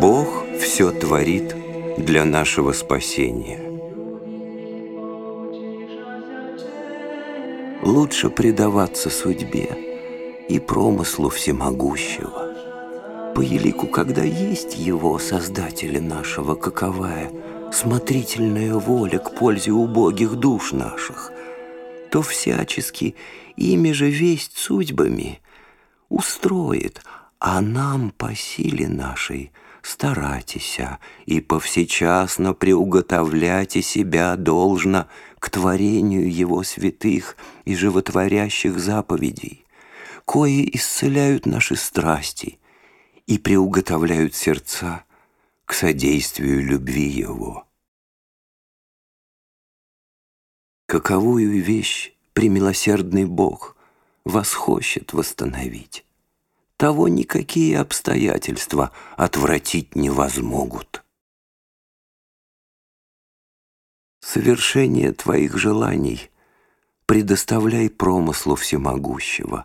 Бог все творит для нашего спасения. Лучше предаваться судьбе и промыслу всемогущего. По елику, когда есть его, Создателя нашего, каковая смотрительная воля к пользе убогих душ наших, то всячески ими же весть судьбами устроит, а нам по силе нашей старайтеся и повсечасно приуготовляйте себя должно к творению его святых и животворящих заповедей, кои исцеляют наши страсти и приуготовляют сердца к содействию любви его. Каковую вещь премилосердный Бог вас хочет восстановить? Того никакие обстоятельства отвратить не возмогут. Совершение твоих желаний предоставляй промыслу всемогущего.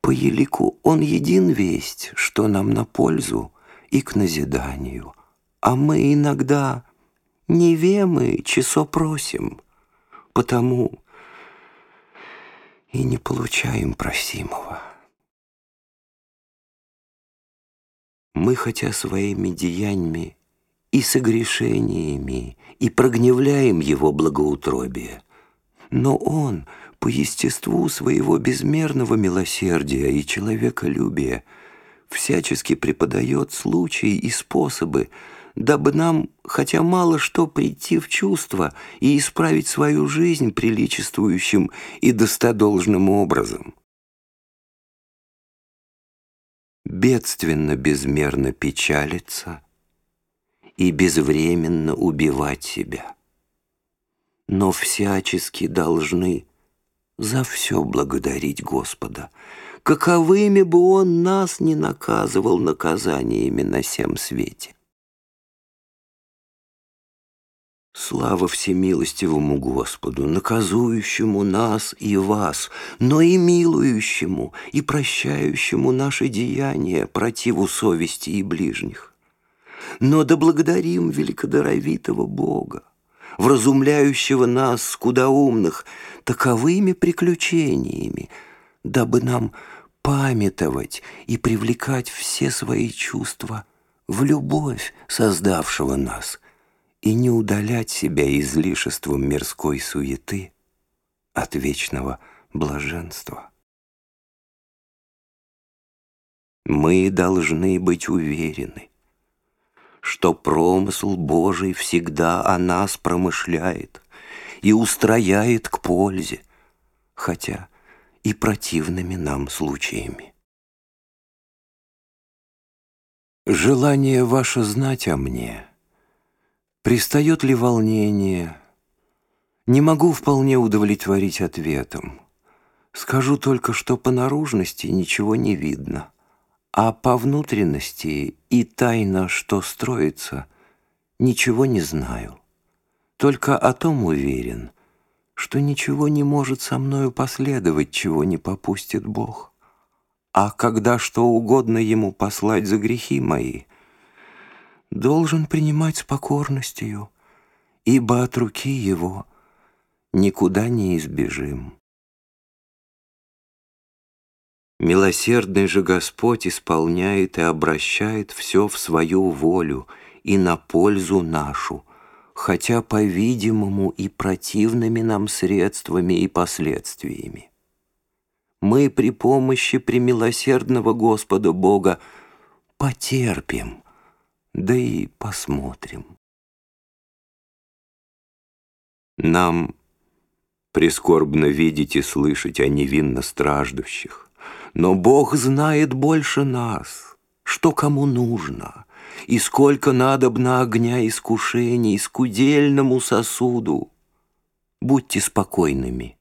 По елику он един весть, что нам на пользу и к назиданию, а мы иногда не вемы, часо просим — потому и не получаем просимого. Мы, хотя своими деяниями и согрешениями, и прогневляем Его благоутробие, но Он по естеству своего безмерного милосердия и человеколюбия всячески преподает случаи и способы, дабы нам хотя мало что прийти в чувство и исправить свою жизнь приличествующим и достодолжным образом. Бедственно безмерно печалиться и безвременно убивать себя. Но всячески должны за все благодарить Господа, каковыми бы Он нас не наказывал наказаниями на всем свете. Слава всемилостивому Господу, наказующему нас и вас, но и милующему и прощающему наши деяния противу совести и ближних. Но да благодарим великодоровитого Бога, вразумляющего нас, скудоумных, таковыми приключениями, дабы нам памятовать и привлекать все свои чувства в любовь создавшего нас – и не удалять себя излишеством мирской суеты от вечного блаженства. Мы должны быть уверены, что промысл Божий всегда о нас промышляет и устрояет к пользе, хотя и противными нам случаями. Желание ваше знать о мне — Пристает ли волнение? Не могу вполне удовлетворить ответом. Скажу только, что по наружности ничего не видно, а по внутренности и тайно, что строится, ничего не знаю. Только о том уверен, что ничего не может со мною последовать, чего не попустит Бог. А когда что угодно Ему послать за грехи мои — должен принимать с покорностью, ибо от руки его никуда не избежим. Милосердный же Господь исполняет и обращает все в свою волю и на пользу нашу, хотя, по-видимому, и противными нам средствами и последствиями. Мы при помощи премилосердного Господа Бога потерпим, да и посмотрим. Нам прискорбно видеть и слышать о невинно страждущих, но Бог знает больше нас, что кому нужно, и сколько надобно огня искушений скудельному сосуду. Будьте спокойными,